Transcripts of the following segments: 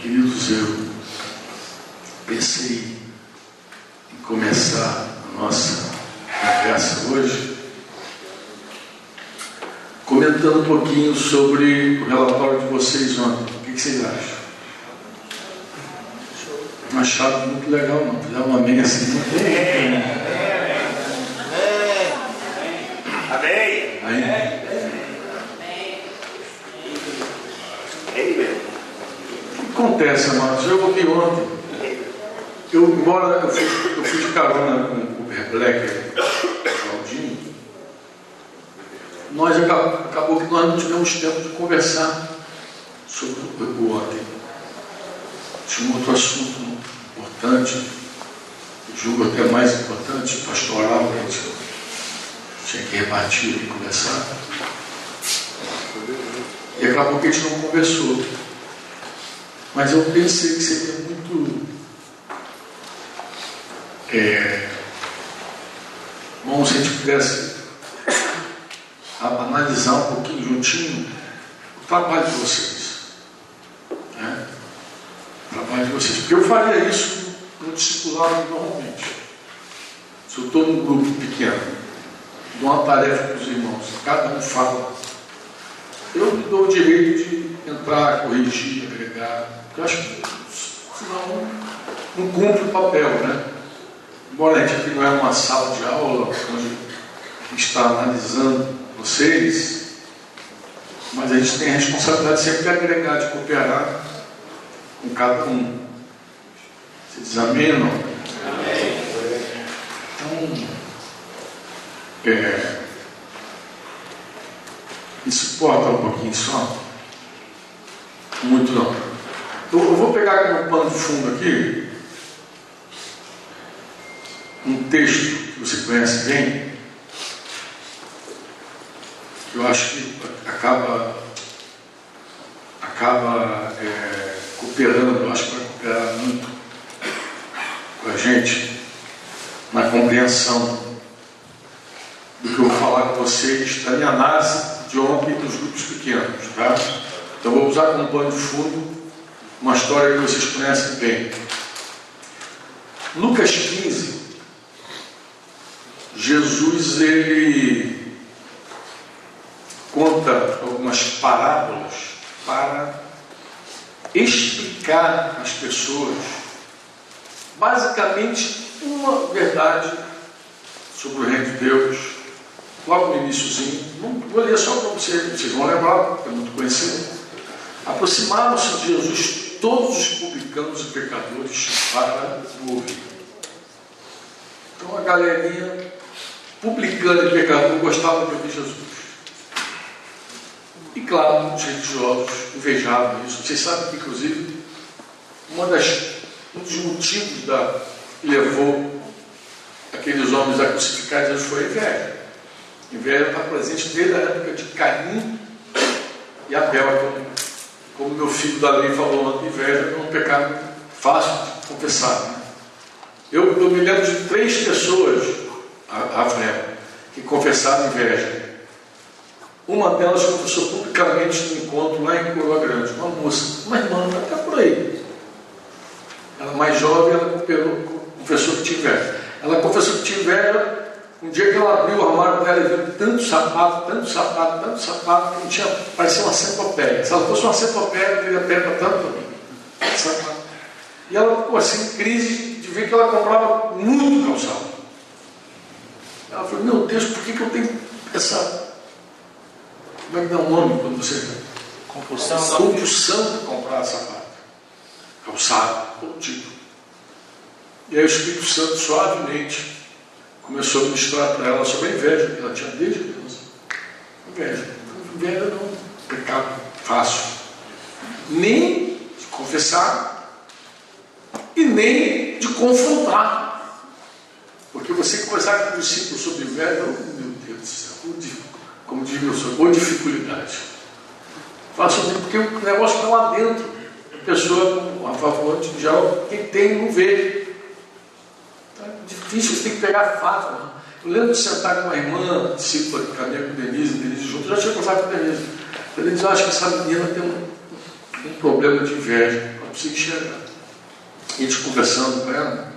Queridos, eu pensei em começar a nossa conversa hoje comentando um pouquinho sobre o relatório de vocês ontem. O que vocês acham? Não acharam muito legal, não. Fizeram uma meia assim. Amém. Aí, o que acontece, amados? Eu ouvi ontem. Eu, embora eu fui, eu fui de carona com o Black Claudinho, nós acabou que nós não tivemos tempo de conversar sobre o ontem. Tinha um outro assunto importante, julgo até mais importante, pastoral, que a gente tinha que repartir e conversar. E acabou que a gente não conversou. Mas eu pensei que seria muito é, bom se a gente pudesse analisar um pouquinho juntinho o trabalho de vocês. Né? O trabalho de vocês. Porque eu faria isso no discipulado normalmente. Se eu estou num grupo pequeno, dou uma tarefa para os irmãos, cada um fala. Eu me dou o direito de entrar, corrigir, agregar. Porque eu acho que senão não cumpre o papel, né? Embora a gente aqui não é uma sala de aula onde está analisando vocês, mas a gente tem a responsabilidade sempre de agregar, de cooperar com cada um. Vocês examinam? Então, é, me suporta um pouquinho só? Muito não. Eu, eu vou pegar como pano de fundo aqui um texto que você conhece bem, que eu acho que acaba, acaba é, cooperando, eu acho que vai cooperar muito com a gente na compreensão do que eu vou falar com vocês da minha análise de ontem dos grupos pequenos. Tá? Então vou usar como pano de fundo uma história que vocês conhecem bem. Lucas 15, Jesus ele conta algumas parábolas para explicar às pessoas basicamente uma verdade sobre o reino de Deus. Logo no iníciozinho, vou ler só para vocês, vocês vão lembrar, é muito conhecido. Aproximaram-se de Jesus todos os publicanos e pecadores para o ouvir. Então a galerinha publicano e pecador gostava de ouvir Jesus. E claro, os religiosos invejavam isso. Vocês sabem que, inclusive, uma das, um dos motivos da, que levou aqueles homens a crucificar Jesus foi a inveja. Inveja está presente desde a época de Caim e Abel, como, como meu filho da lei falou inveja é um pecado fácil de confessar. Né? Eu, eu me lembro de três pessoas Rafael, que confessaram inveja. Uma delas confessou publicamente no encontro lá em Coroa Grande, uma moça, uma irmã, até por aí. Ela mais jovem, ela confessou que tinha inveja. Ela confessou que tinha inveja um dia que ela abriu o armário dela e viu tanto sapato, tanto sapato, tanto sapato, que não tinha, parecia uma centopeia. Se ela fosse uma centopeia, teria perna tanto também. Sapato. E ela ficou assim, crise de ver que ela comprava muito calçado. Ela falou, meu Deus, por que, que eu tenho essa. Como é que dá um nome quando você. Compulsão. Compulsão de comprar sapato. Calçado, todo tipo. E aí o Espírito Santo suavemente começou a ministrar para ela sobre a inveja que ela tinha desde criança. Inveja. Inveja não é um pecado fácil. Nem de confessar e nem de confrontar. Porque você conversar com o discípulo sobre inveja, oh, meu Deus do céu, como diz meu senhor, ou dificuldade. Fala sobre porque o negócio está lá dentro. A pessoa, a favor de geral, quem tem não vê. Difícil, você tem que pegar fato. Eu lembro de sentar com uma irmã, discípula que caminha com Denise, Denise junto, eu já tinha conversado com Denise. Denise, eu acho que essa menina tem um, um problema de inveja. conseguia enxergar. E eles conversando com ela,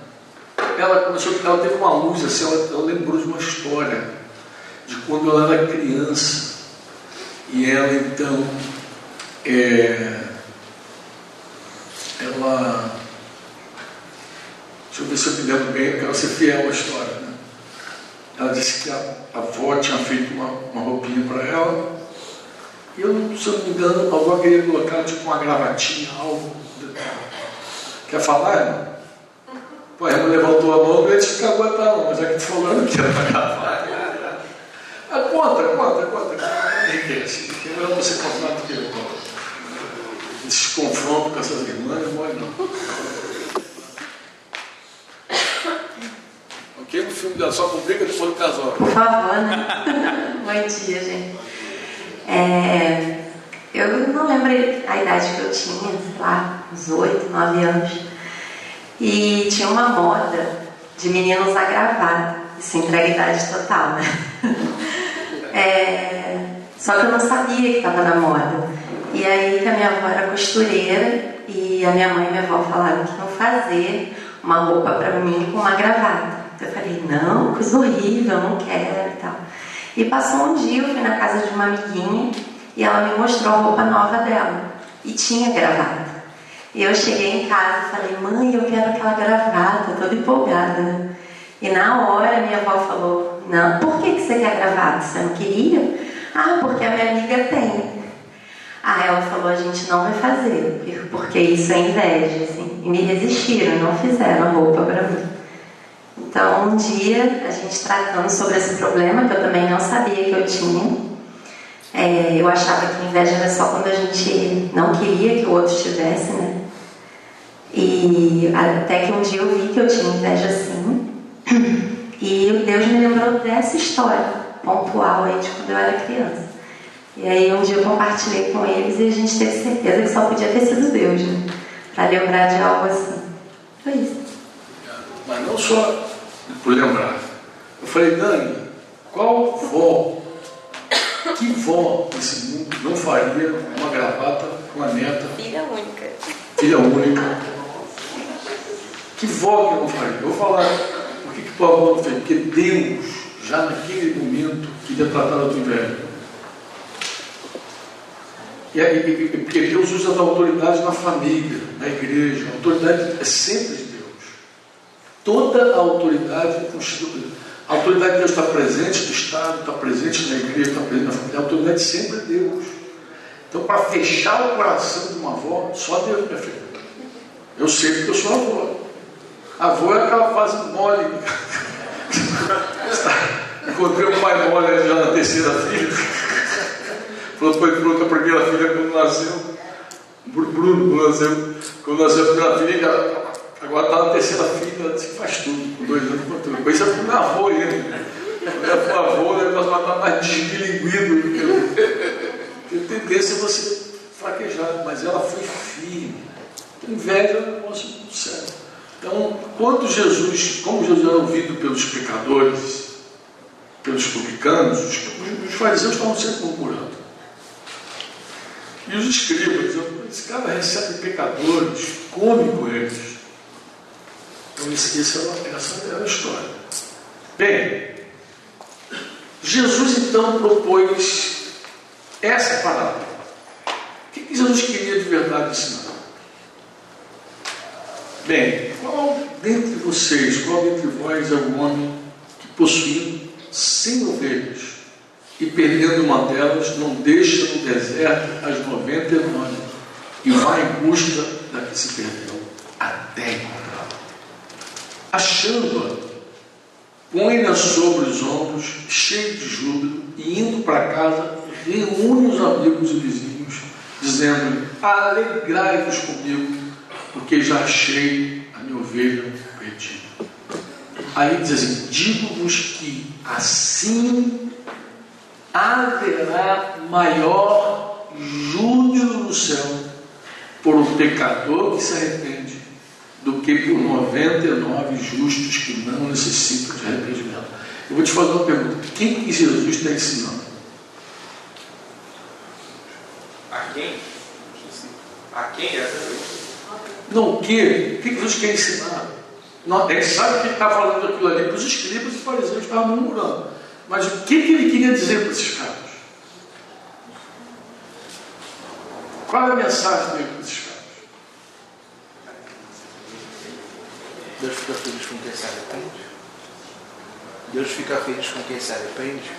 ela começou, ela teve uma luz assim, ela, ela lembrou de uma história de quando ela era criança. E ela então é, ela eu ver se eu me lembro bem, eu quero ser fiel à história. Né? Ela disse que a, a avó tinha feito uma, uma roupinha para ela, e eu, se eu não me engano, a avó queria colocar tipo uma gravatinha, algo. Quer falar, irmão? Pô, a irmã levantou a mão e disse que aguentar não, mas é que tu falando que era para gravar. Ah, conta, conta, conta. Enriquece. Que é melhor você contar do que eu conto. Esse confronto com essas irmãs não é não. Ok? No filme dela só com briga depois do casal. Por favor, né? Bom dia, gente. É, eu não lembro a idade que eu tinha, sei lá, uns 8, 9 anos. E tinha uma moda de meninos usar gravata. Isso entrega idade total, né? É, só que eu não sabia que estava na moda. E aí que a minha avó era costureira e a minha mãe e minha avó falaram que iam fazer uma roupa para mim com uma gravata. Eu falei, não, coisa horrível, não quero e tal. E passou um dia, eu fui na casa de uma amiguinha e ela me mostrou a roupa nova dela. E tinha gravata. E eu cheguei em casa e falei, mãe, eu quero aquela gravata, toda empolgada. E na hora minha avó falou, não, por que, que você quer gravata? Você não queria? Ah, porque a minha amiga tem. Aí ela falou, a gente não vai fazer, porque isso é inveja, assim. E me resistiram, não fizeram a roupa para mim. Então, um dia, a gente tratando sobre esse problema, que eu também não sabia que eu tinha, é, eu achava que inveja era só quando a gente não queria que o outro tivesse, né? E até que um dia eu vi que eu tinha inveja sim, e Deus me lembrou dessa história pontual aí de quando eu era criança. E aí um dia eu compartilhei com eles e a gente teve certeza que só podia ter sido Deus, né? Para lembrar de algo assim. Foi isso. Mas não só por lembrar. Eu falei, Dani, qual vó, que vó nesse mundo não faria uma gravata com a neta? Filha única. Filha única. Que vó que não faria? Eu vou falar por que, que tua avó não fez? Porque Deus, já naquele momento, queria tratar da tua inveja. E, e, e, porque Deus usa a autoridade na família, na igreja. A autoridade é sempre. Toda a autoridade constituída. A autoridade de Deus está presente no Estado, está presente na igreja, está presente na família. A autoridade sempre é Deus. Então, para fechar o coração de uma avó, só Deus, minha filha. Eu sei porque eu sou avó. Avó é aquela fase mole. Encontrei um pai mole já na terceira filha. Falou, foi pronto a primeira filha quando nasceu. Bruno, quando nasceu, quando nasceu a primeira filha, agora está na terceira filha, disse que faz tudo, com dois anos. Isso é para o meu avô ele. Quando é para o avô, o negócio vai estar mais desbilinguido do que eu. Tem tendência a você fraquejar, mas ela foi firme. Inveja é um negócio. Então, quando Jesus, como Jesus era ouvido pelos pecadores, pelos publicanos, os, os fariseus estavam sempre murmurando. E os escribas, esse cara recebe pecadores, come com eles. Então, essa era, essa era a história. Bem, Jesus então propôs essa palavra. O que Jesus queria de verdade ensinar? Bem, qual dentre vocês, qual dentre vós é o homem que possuindo cem ovelhas e perdendo uma delas, não deixa no deserto as 99 e vai em busca da que se perdeu até Achando-a, põe-na sobre os ombros, cheio de júbilo, e indo para casa, reúne os amigos e vizinhos, dizendo: Alegrai-vos comigo porque já achei a minha ovelha perdida. Aí diz assim: digo-vos que assim haverá maior júbilo no céu por um pecador que se arrepende do que por 99 justos que não necessitam de arrependimento. Eu vou te fazer uma pergunta: quem que Jesus está ensinando? A quem? A quem é? Não o que? O que Jesus quer ensinar? Não, a gente sabe que ele está falando aquilo ali para os escribas e fariseus estavam murmurando. Mas o que, que ele queria dizer para esses caras? Qual é a mensagem dele para esses caras? Deus fica feliz com quem se arrepende? Deus fica feliz com quem se arrepende?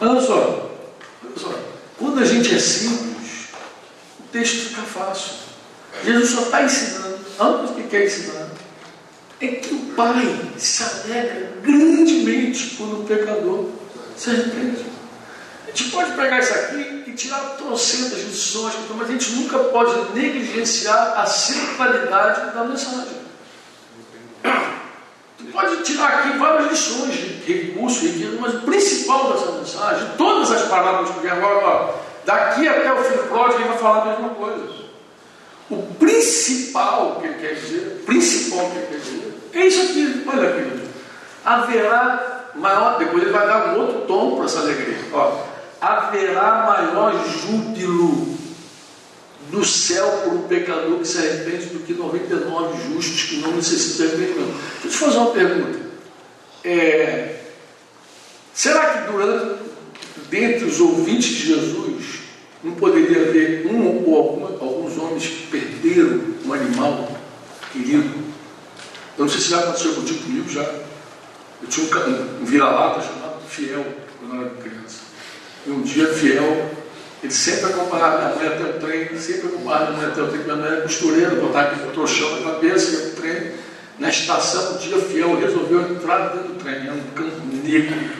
Olha só. Quando a gente é simples, o texto fica fácil. Jesus só está ensinando. Antes que quer ensinar, é que o Pai se alegra grandemente quando o pecador se arrepende. A gente pode pegar isso aqui e tirar trocentas lições, mas a gente nunca pode negligenciar a centralidade da mensagem. Tu pode tirar aqui várias lições de recurso, mas o principal dessa mensagem, todas as palavras que agora, ó, daqui até o fim pródigo, ele vai falar a mesma coisa. O principal que ele quer dizer, principal que ele quer dizer, é isso aqui, olha aqui. Haverá maior, depois ele vai dar um outro tom para essa alegria. Ó, haverá maior júbilo no céu por um pecador que se arrepende do que 99 justos que não necessitam de arrependimento. Deixa eu te fazer uma pergunta. É, será que durante, dentre os ouvintes de Jesus, não poderia haver um ou alguma, alguns homens que perderam um animal querido? Eu não sei se já aconteceu contigo comigo já. Eu tinha um, um vira-lata chamado Fiel quando eu era criança. E um dia Fiel ele sempre acompanhava minha mãe até o trem, sempre acompanhava minha mãe até o trem, minha mãe era costureira, botava aqui o trouxão na cabeça, ia para o trem. Na estação, um dia fiel, resolveu entrar dentro do trem, era um campo negro.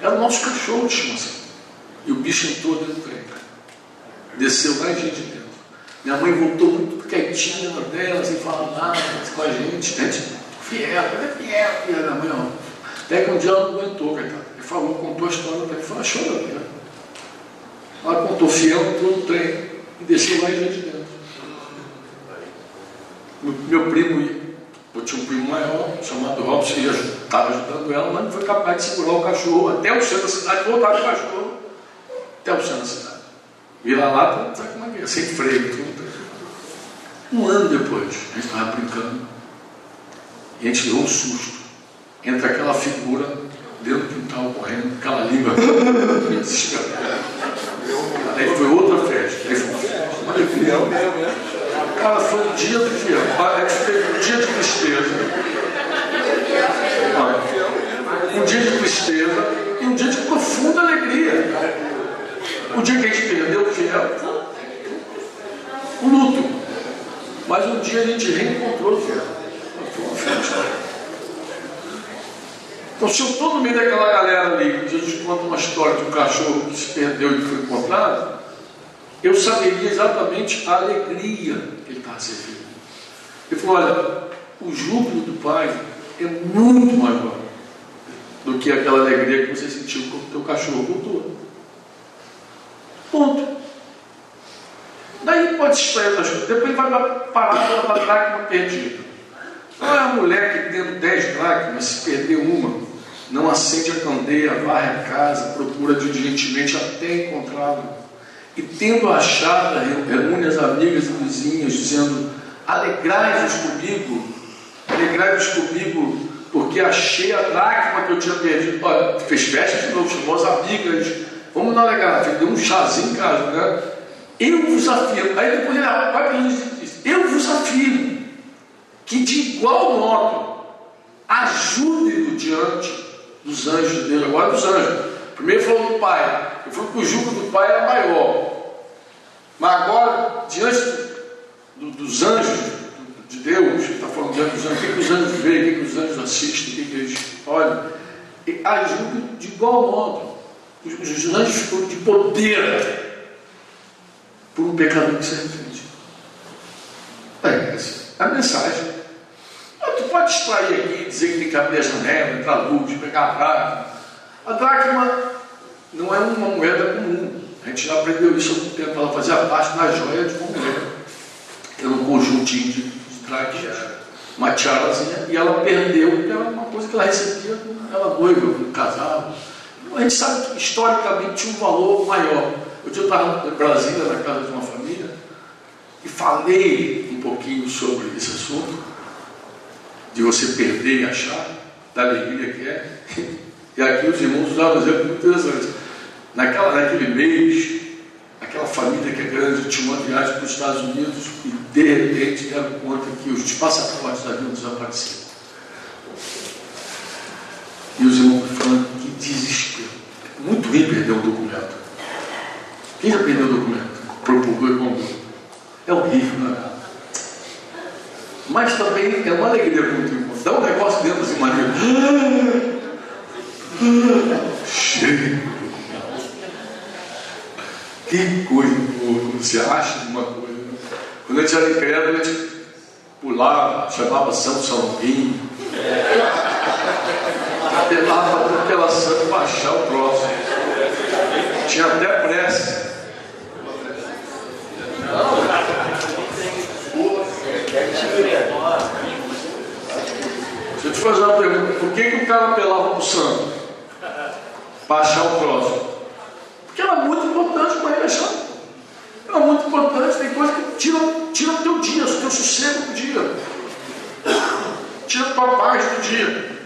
Era o nosso cachorro de estimação. E o bicho entrou dentro do trem. Desceu lá em gente dentro. Minha mãe voltou muito quietinha na dela, sem falar nada com a gente. Gente, fiel, é fiel, fiel. Minha mãe, ó. Até que um dia ela não aguentou, coitado. Ele falou, contou a história, ele falou, chora, ela contou fiel, entrou no trem e desceu lá em gente dentro. Meu primo, eu tinha um primo maior, chamado Robson, que estava ajudando ela, mas não foi capaz de segurar o cachorro até o centro da cidade, voltar com o cachorro até o centro da cidade. Vira lá, tá como é que é? Sem freio, tudo. Um ano depois, a gente estava brincando e a gente deu um susto. Entra aquela figura dentro do quintal correndo, aquela língua. Aí foi outra festa. Aí foi uma festa. Que legal. Cara, foi um dia do fiel. Um dia de tristeza. Um dia de tristeza e um dia de profunda alegria. O dia que a gente perdeu o fiel, o luto. Mas um dia a gente reencontrou o fiel. Foi uma festa. Então, se eu estou no meio daquela galera ali, Jesus conta uma história de um cachorro que se perdeu e foi encontrado, eu saberia exatamente a alegria que ele estava servindo. Ele falou: olha, o júbilo do Pai é muito maior do que aquela alegria que você sentiu quando o teu cachorro voltou. Ponto. Daí pode extrair outras coisas. Depois ele vai parar pela dracma perdida. Não é a mulher que tendo dez dracmas, se perder uma, não acende a candeia, varre a casa, procura diligentemente até encontrá-la. E tendo achado, reúne as amigas e vizinhas, dizendo: Alegrai-vos comigo, alegrai-vos comigo, porque achei a dracma que eu tinha perdido. Olha, fez festa de novo, chamou as amigas, vamos dar alegrar, deu um chazinho em casa, né? Eu vos afirmo, aí depois ele vai para diz: Eu vos afirmo que de igual modo ajude-no diante dos anjos de Deus, agora dos anjos. Primeiro falou do Pai, ele falou que o jugo do Pai era maior. Mas agora, diante do, dos anjos de Deus, está falando diante dos anjos, o que, os anjos veem, o que, os anjos assistem, o que, eles olham, ajuda de igual modo. Os, os anjos ficam de poder por um pecador que se arrepende. É a mensagem. Pode extrair aqui, dizer que tem que abrir a janela, entrar luz, pegar a dracma. A dracma não é uma moeda comum. A gente já aprendeu isso há algum tempo. Ela fazia parte da joia de uma mulher. Era um conjuntinho de, dracmas, uma tiarazinha, e ela perdeu, porque era uma coisa que ela recebia quando ela noiva, quando casava. A gente sabe que historicamente tinha um valor maior. Eu estava em Brasília, na casa de uma família, e falei um pouquinho sobre esse assunto, de você perder e achar, da alegria que é. E aqui os irmãos usaram um exemplo muito interessante. Naquela, naquele mês, aquela família que é grande tinha uma viagem para os Estados Unidos e de repente deram conta que os passaportes haviam desaparecido. E os irmãos falando que desespero. Muito ruim perder um documento. Quem já perdeu o documento? Propulgou e comprou. É horrível, não é? Mas também é uma alegria muito importante. Dá um negócio dentro assim, maneiro. Cheio. Que coisa boa, você acha de uma coisa. Né? Quando a gente era incrédulo, a gente pulava, chamava São Salvinho, apelava aquela santa baixar o próximo. Tinha até pressa. Deixa te fazer uma pergunta. Por que, que o cara apelava para o santo? Para achar o próximo. Porque era muito importante para ele achar. Era muito importante. Tem coisa que tira, tira o teu dia, o teu sossego do dia. Tira a tua paz do dia.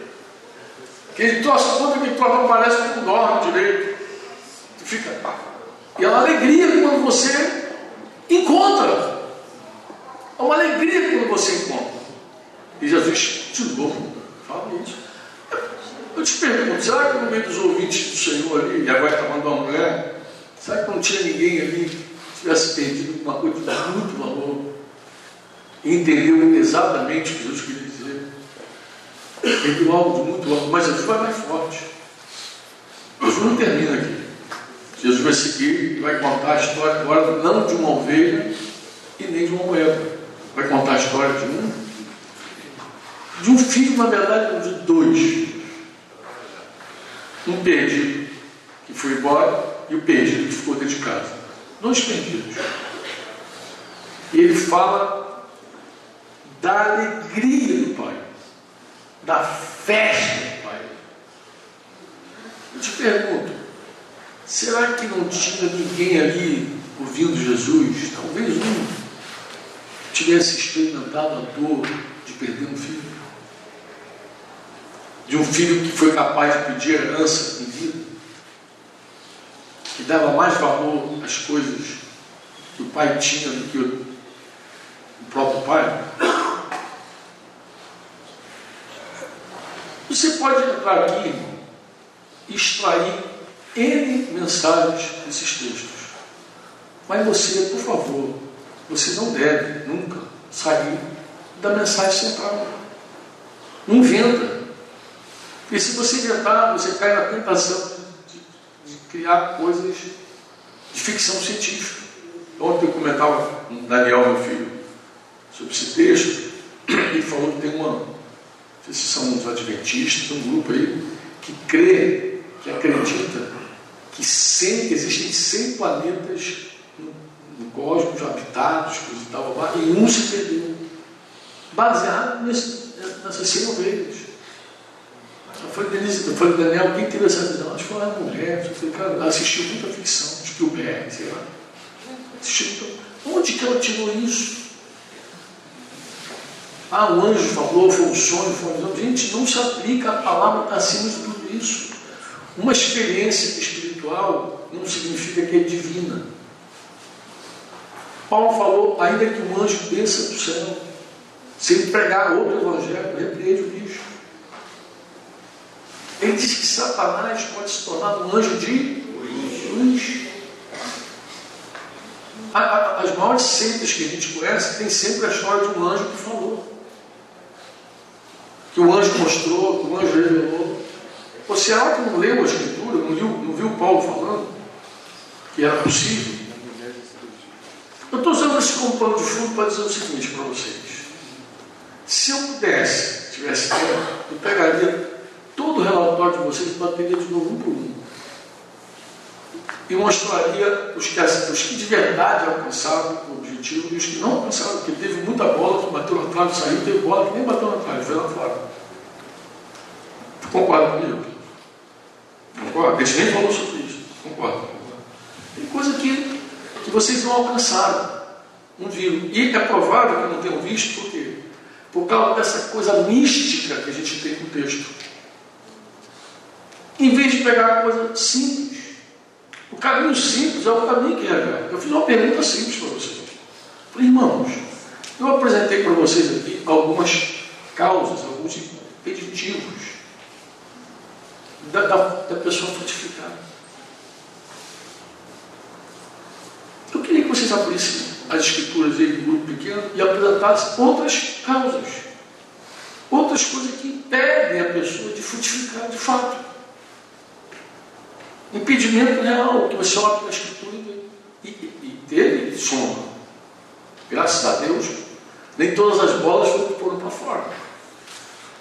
Quem torce conta que tu parece que não dorme direito. Tu fica. E é uma alegria quando você encontra. É uma alegria quando você encontra. E Jesus, de novo, Eu te pergunto, será que no meio dos ouvintes do Senhor ali, e agora está mandando uma mulher, será que não tinha ninguém ali que tivesse perdido uma coisa de muito valor e entendeu exatamente o que Jesus queria dizer? Perdeu algo de muito valor, mas Jesus vai mais forte. Jesus não termina aqui. Jesus vai seguir e vai contar a história agora não de uma ovelha e nem de uma moeda. Vai contar a história de um, de um filho, na verdade, de dois. Um perdido que foi embora e o perdido que ficou dentro de casa. Dois perdidos. E ele fala da alegria do Pai, da festa do Pai. Eu te pergunto, será que não tinha ninguém ali ouvindo Jesus? Talvez um tivesse experimentado a dor de perder um filho de um filho que foi capaz de pedir herança em vida, que dava mais valor às coisas que o pai tinha do que o, próprio pai. Você pode entrar aqui e extrair N mensagens desses textos. Mas você, por favor, você não deve nunca sair da mensagem central. Não inventa. E se você inventar, você cai na tentação de, de, criar coisas de ficção científica. Ontem eu comentava com Daniel, meu filho, sobre esse texto, e falou que tem uma, não sei se são os adventistas, um grupo aí, que crê, que acredita que 100, existem 100 planetas no, no cosmos habitados, coisa e tal, e um se perdeu. Baseado nesse, nessas 100 ovelhas. Eu falei, Denise, eu falei, Daniel, quem teve essa visão? Acho que foi uma mulher, eu falei, cara, ela assistiu muita ficção, Spielberg, sei lá. Assistiu, onde que ela tirou isso? Ah, o anjo falou, foi um sonho, foi visão. Gente, não se aplica a palavra está acima de tudo isso. Uma experiência espiritual não significa que é divina. Paulo falou, ainda que um anjo desça do céu, se ele pregar outro evangelho, repreende o. Ele diz que Satanás pode se tornar um anjo de luz. As maiores seitas que a gente conhece tem sempre a história de um anjo que falou. Que o anjo mostrou, que o anjo revelou. Você será que não leu a escritura, não viu, não viu Paulo falando que era possível? Eu estou usando esse como pano de fundo para dizer o seguinte para vocês. Se eu pudesse, tivesse tempo, eu pegaria todo o relatório de vocês bateria de novo um por um. E mostraria os que, os que de verdade alcançaram o objetivo e os que não alcançaram, porque teve muita bola que bateu na trave saiu, teve bola que nem bateu na trave, foi lá fora. Concorda comigo? Concorda? A gente nem falou sobre isso. Concorda? Tem coisa que, que vocês não alcançaram. Não viram. E é provável que não tenham visto, por quê? Por causa dessa coisa mística que a gente tem no texto. Em vez de pegar a coisa simples, o caminho simples é o caminho que é. Eu fiz uma pergunta simples para vocês. Falei, irmãos, eu apresentei para vocês aqui algumas causas, alguns impeditivos da, da, da pessoa frutificada. Eu queria que vocês abrissem as escrituras aí do grupo pequeno e apresentassem outras causas, outras coisas que impedem a pessoa de frutificar de fato. Impedimento real, que você olha para a escritura e, e, e teve sombra. Graças a Deus, nem todas as bolas foram para fora.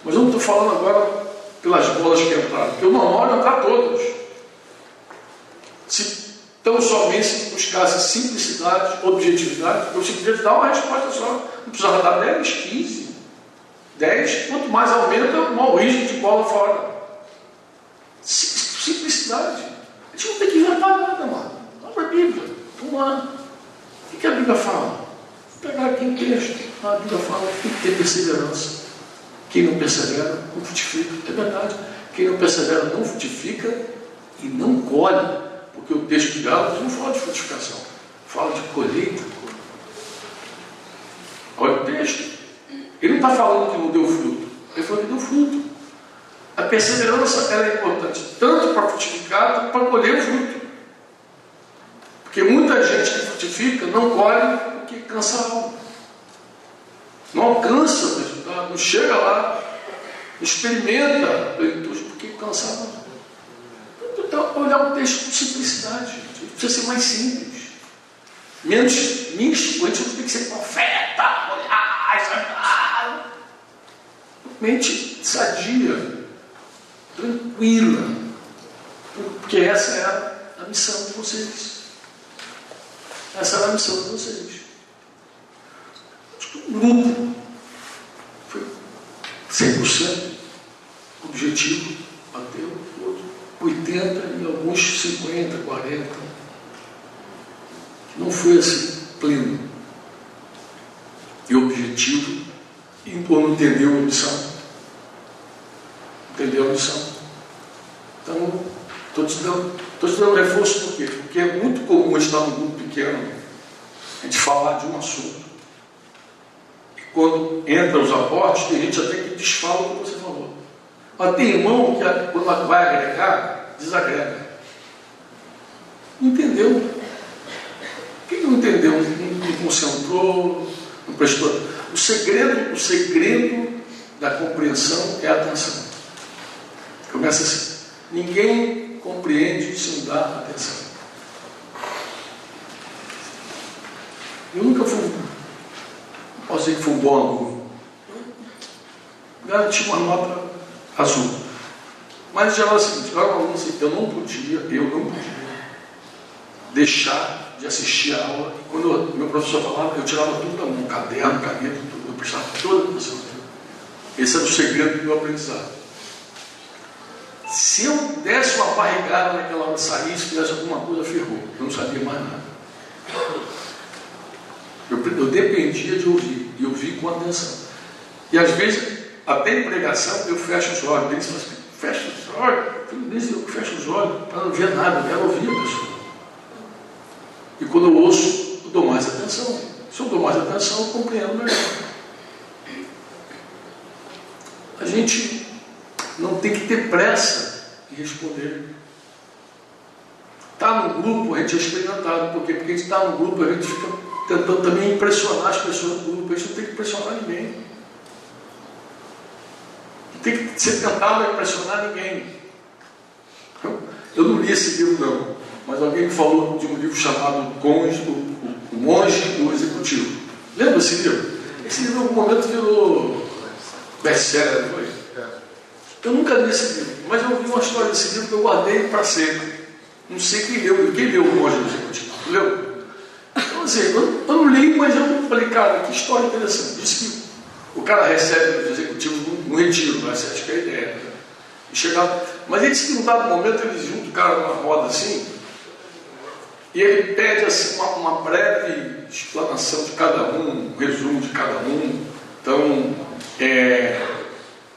Mas eu não estou falando agora pelas bolas que entraram, porque eu não olho entrar todas. Se tão somente buscasse simplicidade, objetividade, eu simplesmente dar uma resposta só. Não precisava dar 10, 15, 10, quanto mais aumenta, uma origem de bola fora. Simplicidade. Gente não tem que inventar nada, mano. Abra a Bíblia. Vamos lá. O que a Bíblia fala? Vou pegar aqui um texto. A Bíblia fala que tem que ter perseverança. Quem não persevera, não frutifica. É verdade. Quem não persevera, não frutifica e não colhe. Porque o texto de Gálatas não fala de frutificação, fala de colheita. Olha o texto. Ele não está falando que não deu fruto, ele falou que deu fruto. A perseverança é importante, tanto para frutificar, quanto para colher fruto. Porque muita gente que frutifica não colhe porque cansa a alma. Não alcança o resultado, não chega lá, não experimenta a plenitude porque cansa a alma. Então, olhar o texto com simplicidade, gente. precisa ser mais simples. Menos místico, a gente não tem que ser profeta, olhar, mente sadia tranquila, porque essa é a missão de vocês. Essa era a missão de vocês. O grupo foi 100% objetivo, bateu, outro 80 e alguns 50, 40. Não foi assim pleno. E objetivo, e não entendeu a missão. Entendeu a missão? Então, estou te, dando, te dando reforço por quê? Porque é muito comum estar num grupo pequeno, a gente falar de um assunto. E quando entra os aportes, tem gente até que desfala o que você falou. Mas tem irmão que quando vai agregar, desagrega. Entendeu. Por que não entendeu? Não concentrou, não prestou. O segredo, o segredo da compreensão é a atenção. Começa assim. Ninguém compreende se não dá atenção. Eu nunca fui, não posso dizer que fui um bom aluno. Garanti uma nota azul. Mas já era o seguinte, eu era um aluno assim, eu não podia, eu não podia deixar de assistir a aula. E quando o meu professor falava, eu tirava tudo da mão, caderno, caneta, tudo, eu prestava toda a atenção. Esse era o segredo do meu aprendizado. Se eu desse uma barrigada naquela hora, saísse, fizesse alguma coisa, ferrou. Eu não sabia mais nada. Eu, eu dependia de ouvir, e ouvir com atenção. E às vezes, até em pregação, eu fecho os olhos. Eles falam assim, fecha os olhos. Eu fecho os olhos para não ver nada, eu quero ouvir a pessoa. E quando eu ouço, eu dou mais atenção. Se eu dou mais atenção, eu compreendo melhor. A gente não tem que ter pressa em responder. Está no grupo, a gente é experimentado. Por quê? Porque a gente está no grupo, a gente fica tentando também impressionar as pessoas do grupo. A gente não tem que impressionar ninguém. Não tem que ser tentado a impressionar ninguém. Eu não li esse livro, não. Mas alguém me falou de um livro chamado Conge, o, o Monge do Executivo. Lembra esse livro? Esse livro, em algum momento, virou best-seller, não foi? Eu nunca li esse livro, mas eu ouvi uma história desse livro que eu guardei para sempre. Não sei quem leu, quem leu o Monge do Executivo? Leu? Então, assim, eu, eu, não li, mas eu falei, cara, que história interessante. Diz que o cara recebe os executivos no, no retiro, né? acho que é a ideia. Né? E mas ele disse que num dado momento eles juntam o cara numa roda assim, E ele pede assim, uma, uma breve explanação de cada um, um resumo de cada um. Então, é,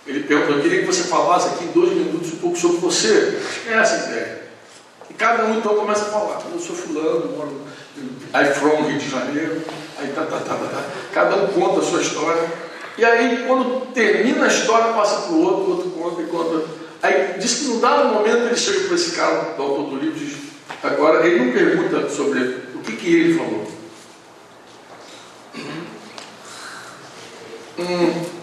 ele pergunta, eu queria que você falasse aqui em dois minutos um pouco sobre você. É essa a ideia. E cada um então começa a falar, eu sou fulano, moro aí from Rio de Janeiro, aí tá, tá, tá, tá, tá. Cada um conta a sua história. E aí, quando termina a história, passa para o outro, o outro conta e conta. Aí diz que num dado momento ele chega para esse cara do autor do livro e diz, agora ele não pergunta sobre o que, que ele falou. Hum.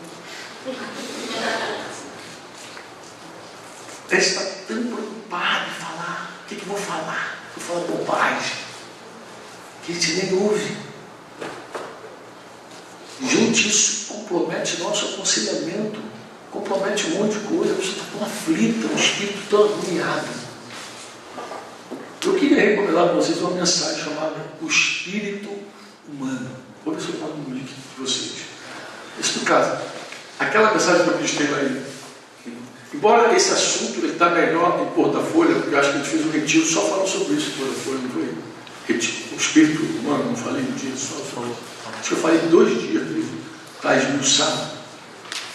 Ele está tão preocupado em falar. O que, que eu vou falar? Vou falar bobagem. Que a gente nem ouve. Gente, isso compromete nosso aconselhamento, compromete um monte de coisa, você está tão aflita, um espírito tão agoniado. Eu queria recomendar para vocês uma mensagem chamada O Espírito Humano. Vou ver se eu mando um link de vocês. Explicar. Aquela mensagem que eu cristei lá em. Embora esse assunto está melhor em Porta-Folha, porque eu acho que a gente fez um retiro só falando sobre isso em Porta-Folha, não foi? O espírito humano, não falei um dia só, falou. Acho que eu falei dois dias, está esmiuçado.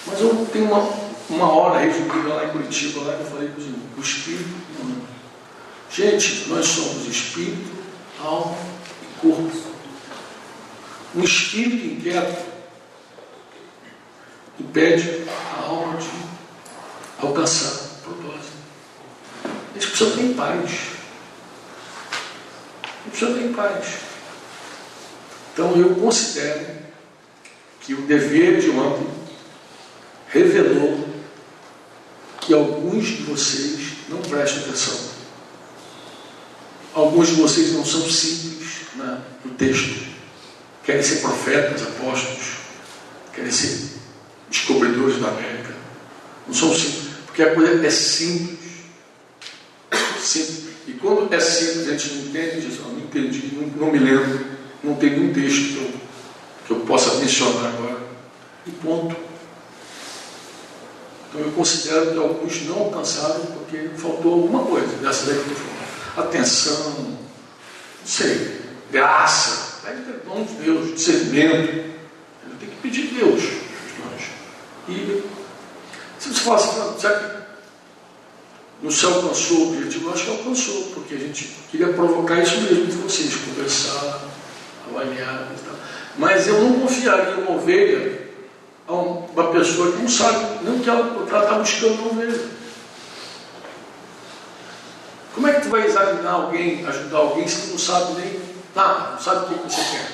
Mas eu tenho uma, uma hora resumida lá em Curitiba, lá que eu falei com irmãos, o espírito humano. Gente, nós somos espírito, alma e corpo. Um espírito inquieto impede a alma de alcançar o propósito. A gente precisa ter paz. A gente precisa ter paz. Então eu considero que o dever de ontem revelou que alguns de vocês não prestam atenção. Alguns de vocês não são simples né, no texto. Querem ser profetas, apóstolos, querem ser descobridores da América. Não são simples, porque a coisa é simples. simples. E quando é simples, a gente não entende, diz, não entendi, não, não, me lembro, não tem nenhum texto que eu, que eu possa mencionar agora. E ponto. Então eu considero que alguns não alcançaram porque faltou alguma coisa dessa daí que eu falando. Atenção, não sei, graça, pede perdão de Deus, discernimento. Eu tenho que pedir a Deus. E se você fala assim, será que no céu alcançou o? Eu acho que alcançou, porque a gente queria provocar isso mesmo de vocês, conversar, avaliar e tal. Mas eu não confiaria uma ovelha a uma pessoa que não sabe nem o que ela está buscando uma ovelha. Como é que tu vai examinar alguém, ajudar alguém, se tu não sabe nem nada, não sabe o que você quer?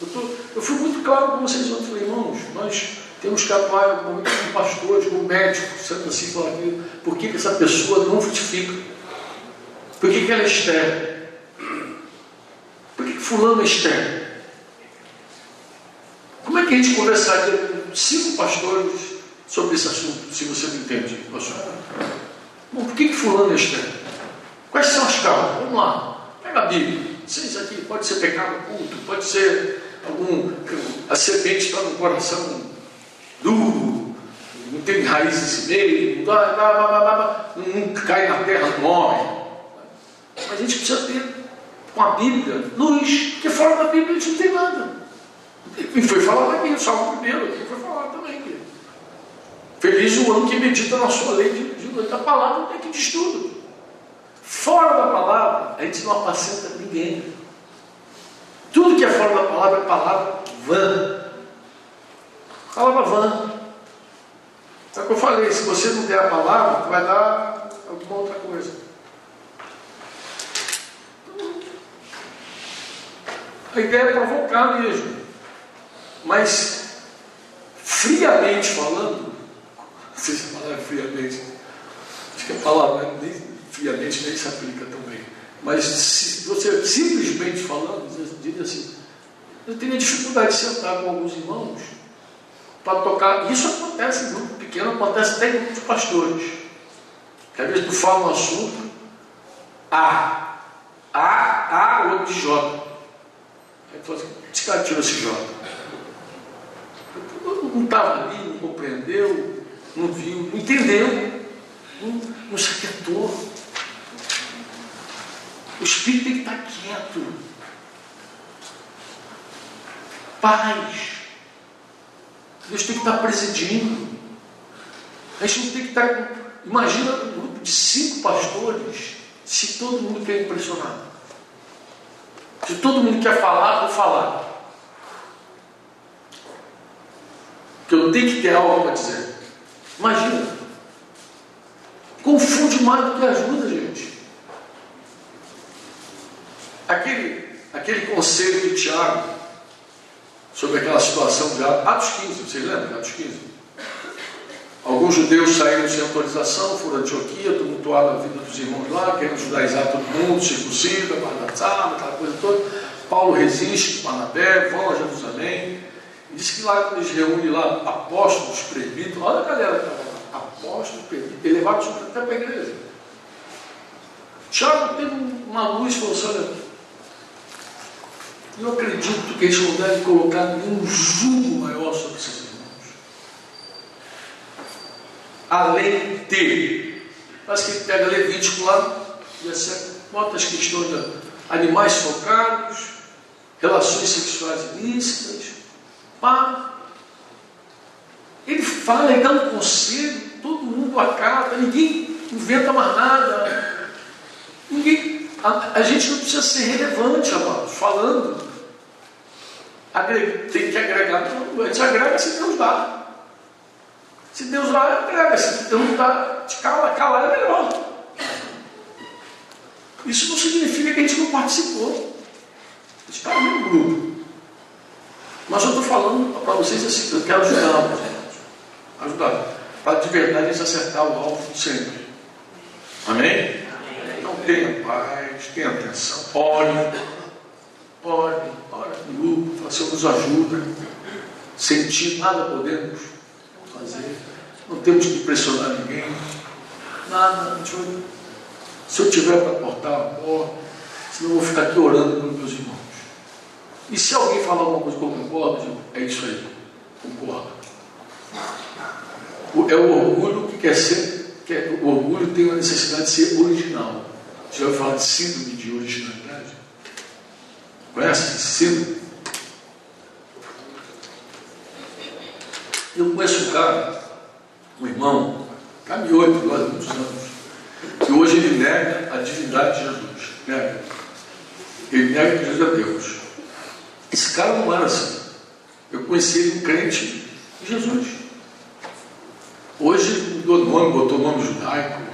Eu, tô, eu fui muito claro com vocês ontem, falei, irmãos, nós temos que atuar como pastores, como médicos, sendo assim, aqui, por que, que essa pessoa não frutifica? Por que, que ela é estéreo? Por que, que fulano é estéreo? Como é que a gente conversaria com cinco pastores sobre esse assunto, se você não entende? Bom, por que, que fulano é estéreo? Quais são as causas? Vamos lá, pega a Bíblia. Isso aqui pode ser pecado oculto, pode ser algum. A serpente está no coração duro, não tem raiz em si mesmo, não cai na terra, não morre. A gente precisa ter com a Bíblia luz, porque fora da Bíblia a gente não tem nada. E foi falado aqui, o Salmo primeiro, aqui foi falado também. Aqui. Feliz o ano que medita na sua lei de, de, da palavra tem que de estudo. Fora da palavra, a gente não apacenta ninguém. Tudo que é fora da palavra é palavra vã. Palavra vã. É o que eu falei, se você não der a palavra, vai dar alguma outra coisa. A ideia é provocar mesmo. Mas, friamente falando, não sei se a palavra é friamente, acho que a palavra nem friamente nem se aplica também. Mas se você simplesmente falando, diz assim, eu tenho dificuldade de sentar com alguns irmãos para tocar. Isso acontece em grupo pequeno, acontece até em grupo de pastores. Que às vezes tu fala um assunto, A, A, A, o outro de J. Aí tu fala assim, esse cara tirou esse J. Não estava ali, não compreendeu, não viu, não entendeu, não, não se aquietou. O espírito tem que estar quieto. Paz. Deus tem que estar presidindo. A gente tem que estar. Imagina um grupo de cinco pastores, se todo mundo quer impressionar. Se todo mundo quer falar, vou falar. Que eu tenho que ter algo para dizer. Imagina. Confunde mais do que ajuda, gente. Aquele, aquele conselho de Tiago sobre aquela situação de Atos 15, vocês lembram Atos 15? Alguns judeus saíram sem autorização, foram a Antioquia, tumultuaram a vida dos irmãos lá, querendo judaizar todo mundo, circuncida, guarda aquela coisa toda. Paulo resiste, Barnabé, vão a Jerusalém. Diz que lá, eles reúnem lá apóstolos, presbíteros, olha a galera que estava lá, apóstolos, presbíteros, elevados até para a igreja. Tiago teve uma luz falou assim, olha, eu acredito que eles não devem colocar nenhum jugo maior sobre esses irmãos. Além de. Parece que ele pega Levítico lá e assim, bota as questões de animais focados, relações sexuais ilícitas. Pá. Ele fala, ele dá um conselho, todo mundo acata, ninguém inventa mais nada. Ninguém a, a, gente não precisa ser relevante, amados, falando. tem que agregar, a gente agrega se Deus dá. Se Deus dá, agrega. Se Deus não dá, de cala, calar é melhor. Isso não significa que a gente não participou. A gente está no grupo. Mas eu estou falando para vocês assim, eu quero ajudar. Ajudar. Para de verdade acertar o alvo sempre. Amém? Tenha paz, tenha atenção, ore, ore, ore no grupo, fala, Senhor, nos ajuda. Sentir nada podemos fazer, não temos que pressionar ninguém, nada, se eu tiver para portar, a porta, senão eu vou ficar aqui orando pelos meus irmãos. E se alguém falar alguma coisa que eu concordo, é isso aí, concordo. É o orgulho que quer ser, é, o orgulho tem a necessidade de ser original. Já ouviu falar de síndrome de originalidade? Conhece síndrome? Eu conheço um cara, um irmão, caminhou entre nós anos, que hoje ele nega a divindade de Jesus. Nega. Ele nega que Jesus é Deus. Esse cara não era assim. Eu conheci ele um crente em Jesus. Hoje mudou nome, botou nome judaico,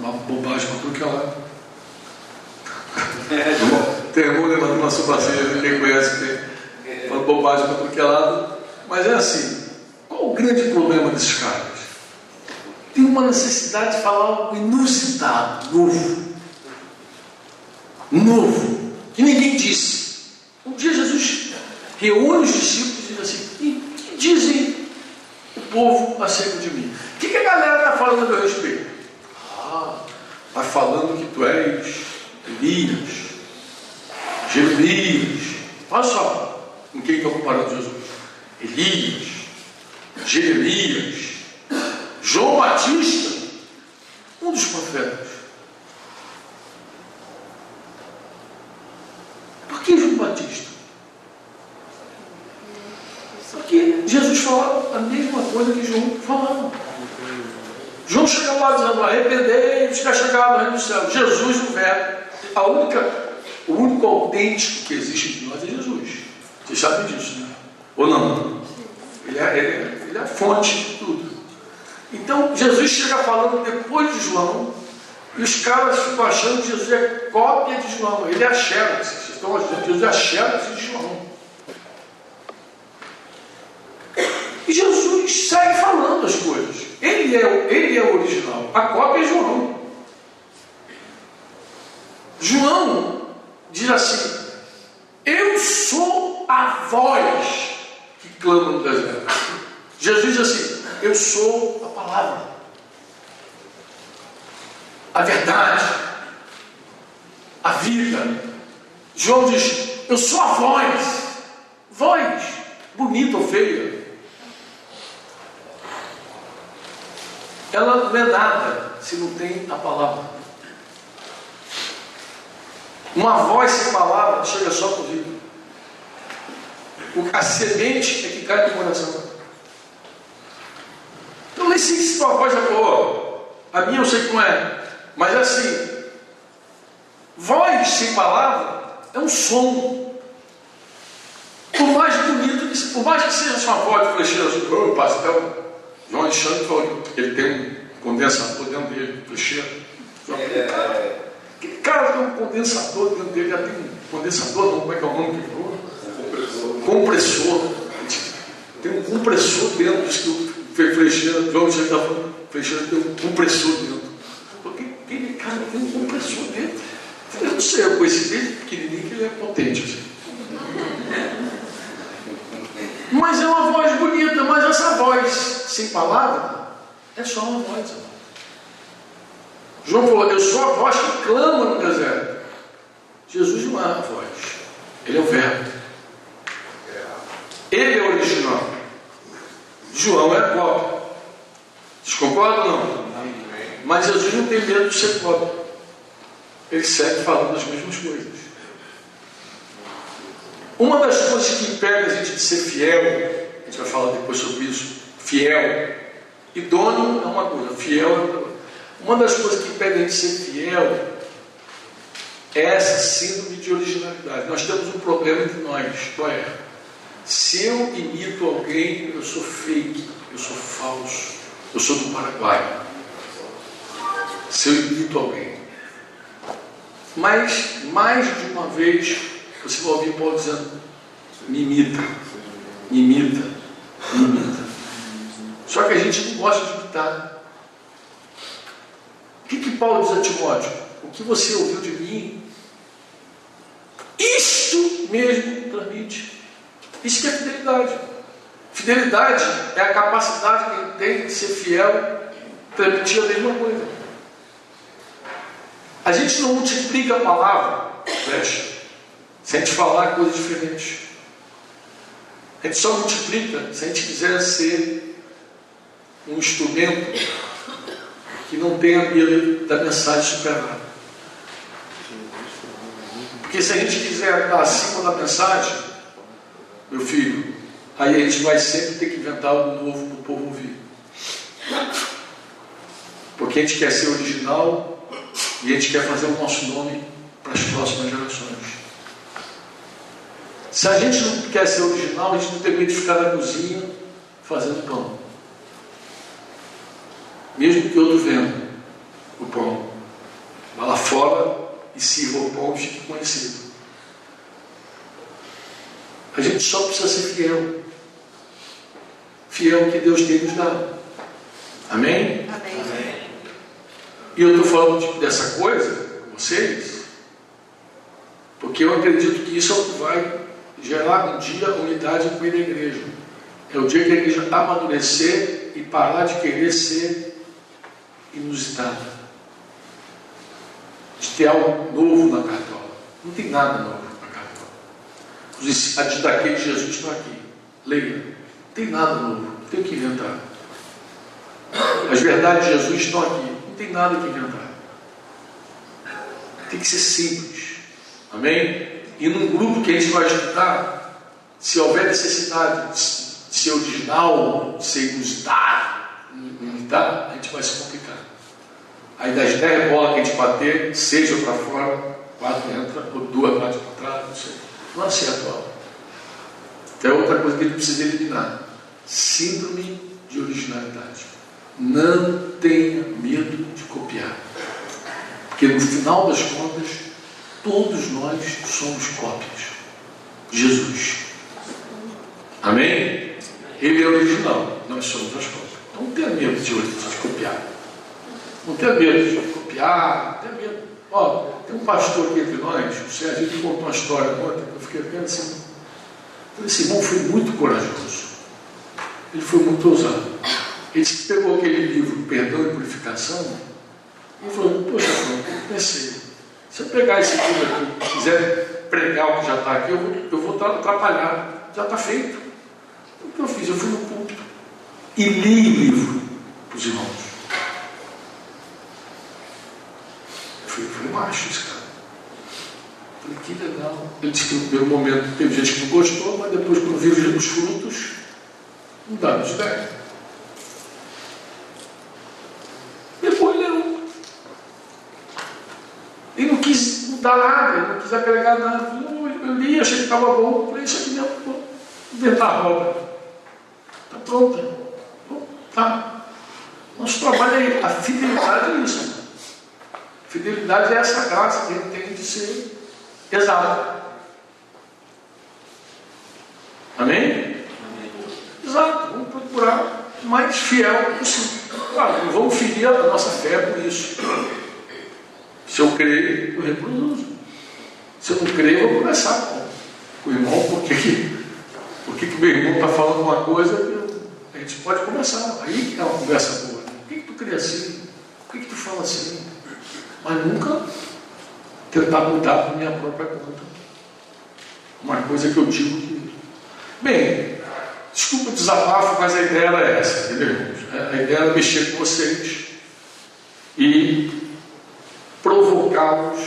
uma bobagem para tudo que é lado. tem irmão levantando uma sobrancelha, ninguém conhece, tem uma bobagem para tudo que é lado. Mas é assim, qual o grande problema desses caras? Tem uma necessidade de falar algo inusitado, novo. Novo, que ninguém disse. Um dia Jesus reúne os discípulos e diz assim: e que dizem o povo acerca de mim? O que, que a galera está falando a meu respeito? Vai falando que tu és Elias, Jeremias. Olha só com quem está comparando Jesus. Elias, Jeremias, João Batista, um dos profetas. Por que João Batista? Porque Jesus falava a mesma coisa que João falava. João chega lá dizendo, arrependei-vos que é chegado ao reino do céu. Jesus, o verbo. A única, o único autêntico que existe em nós é Jesus. Vocês sabem disso, né? Ou não? Ele é, ele, é, ele é a fonte de tudo. Então, Jesus chega falando depois de João, e os caras ficam achando que Jesus é cópia de João. Ele é a xerox. Vocês estão achando que Jesus é a xerox de João. E Jesus segue falando as coisas. Ele é, ele é o original. A cópia é João. João diz assim: Eu sou a voz que clama no deserto. Jesus diz assim: Eu sou a palavra, a verdade, a vida. João diz: Eu sou a voz. Voz, bonita ou feia, ela não é nada se não tem a palavra. Uma voz sem palavra chega só por ouvido. A semente é que cai no coração. Então nem sei se tua voz é boa. A minha eu sei que não é. Mas assim, voz sem palavra é um som. Por mais bonito por mais que seja uma voz flecheira, o pastel, Alexandre falou que ele tem um condensador dentro dele, flecheira. É, é, Aquele cara tem um condensador dentro dele, já tem um condensador, não, como é que é o nome que falou? Compressor. Compressor. Tem um compressor dentro, diz que o flecheira, João está falando, flecheira tem um compressor dentro. Porque aquele cara tem um compressor dentro. Eu não sei, eu conheci ele pequenininho que ele é potente. Assim. Mas é uma voz bonita, mas essa voz sem palavra é só uma voz. João falou: Eu sou a voz que clama no deserto. Jesus não é a voz, ele é o Verbo. Ele é o original. João é cópia. Vocês concordam ou não? Mas Jesus não tem medo de ser cópia. Ele segue falando as mesmas coisas. Uma das coisas que impede a gente de ser fiel, a gente vai falar depois sobre isso, fiel, idôneo é uma coisa, fiel é outra coisa. Uma das coisas que impede a gente ser fiel é essa síndrome de originalidade. Nós temos um problema entre nós, qual é? Se eu imito alguém, eu sou fake, eu sou falso, eu sou do Paraguai. Se eu imito alguém. Mas, mais de uma vez, você vai ouvir Paulo dizendo: me imita, me imita. Só que a gente não gosta de imitar. O que, que Paulo diz a Timóteo? O que você ouviu de mim, isto mesmo transmite. Isso que é fidelidade. Fidelidade é a capacidade que ele tem de ser fiel, transmitir a mesma coisa. A gente não multiplica a palavra, fecha se a gente falar coisas diferentes. A gente só multiplica se a gente quiser ser um instrumento que não tenha medo da mensagem superada. Porque se a gente quiser estar acima da mensagem, meu filho, aí a gente vai sempre ter que inventar algo novo para o povo ouvir. Porque a gente quer ser original e a gente quer fazer o nosso nome para as próximas gerações. Se a gente não quer ser original, a gente não tem medo de ficar na cozinha fazendo pão. Mesmo que outro venda o pão. Vá lá fora e sirva o pão e fique conhecido. A gente só precisa ser fiel. Fiel ao que Deus tem nos dado. Amém? Amém. E eu estou falando dessa coisa com vocês, porque eu acredito que isso é o que vai gerar um dia unidade com a igreja. É o dia que a igreja amadurecer e parar de querer ser inusitada. De ter algo novo na cartola. Não tem nada novo na cartola. Os daquele de Jesus estão aqui. Leia. Não tem nada novo. Não tem o que inventar. As verdades de Jesus estão aqui. Não tem nada que inventar. Tem que ser simples. Amém? E num grupo que a gente vai estudar, se houver necessidade de ser original, de ser inusitado, a gente vai se complicar. Aí das 10 bolas que a gente bater, seja para fora, quatro entra, ou duas bate para trás, não sei. Não acerta a aula. Então é outra coisa que a gente precisa eliminar. Síndrome de originalidade. Não tenha medo de copiar. Porque no final das contas, Todos nós somos cópias Jesus. Amém? Ele é original, nós somos as cópias. Então não tenha medo de, de copiar. Não tenha medo de copiar, não tenha medo. Ó, tem um pastor aqui entre nós, o Sérgio, que contou uma história ontem, que eu fiquei vendo assim. Esse irmão foi muito corajoso. Ele foi muito ousado. Ele pegou aquele livro Perdão e Purificação e falou, poxa, eu pensei, se eu pegar esse livro aqui, quiser pregar o que já está aqui, eu vou, eu vou atrapalhar. Já está feito. O que eu fiz? Eu fui no púlpito e li o livro para os irmãos. Macho esse cara. Falei, que legal. Ele disse que no primeiro momento teve gente que não gostou, mas depois, quando viu os frutos, mudaram de ideia. Depois leu. E não quis mudar nada, ele não quis agregar nada. Eu, li, achei que estava bom. Falei, isso aqui não vou inventar a roda. Está pronta. Tá. Nosso trabalho é a fidelidade é isso. Fidelidade é essa graça que gente tem de ser exato. Amém? Amém? Exato. Vamos procurar o mais fiel possível. Claro, não vamos ferir a nossa fé por isso. Se eu creio, eu reproduzo. Se eu não creio, eu vou conversar com o irmão, por que, por que, que meu irmão está falando uma coisa a gente pode conversar. Aí é uma conversa boa. Por que, que tu crê assim? Por que, que tu fala assim? Mas nunca tentar mudar por minha própria conta. Uma coisa que eu digo que. Bem, desculpa o desabafo, mas a ideia era essa, entendeu? A ideia era mexer com vocês e provocá-los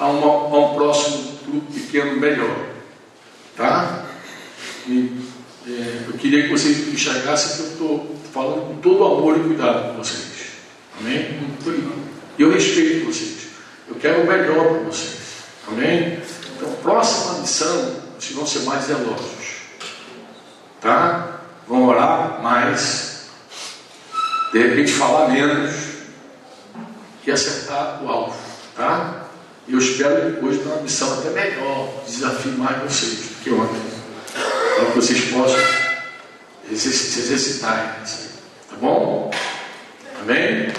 a, a, um próximo grupo pequeno melhor. Tá? E, é, eu queria que vocês enxergassem que eu estou falando com todo amor e cuidado com vocês. Amém? E eu respeito vocês. Eu quero o melhor para vocês. Amém? Então, próxima missão, vocês vão ser mais zelosos. Tá? Vão orar mais. De repente, falar menos. E acertar o alvo. Tá? E eu espero depois ter uma missão até melhor. Desafio mais vocês do que ontem. Para que vocês possam se exercitarem. Tá bom? Amém?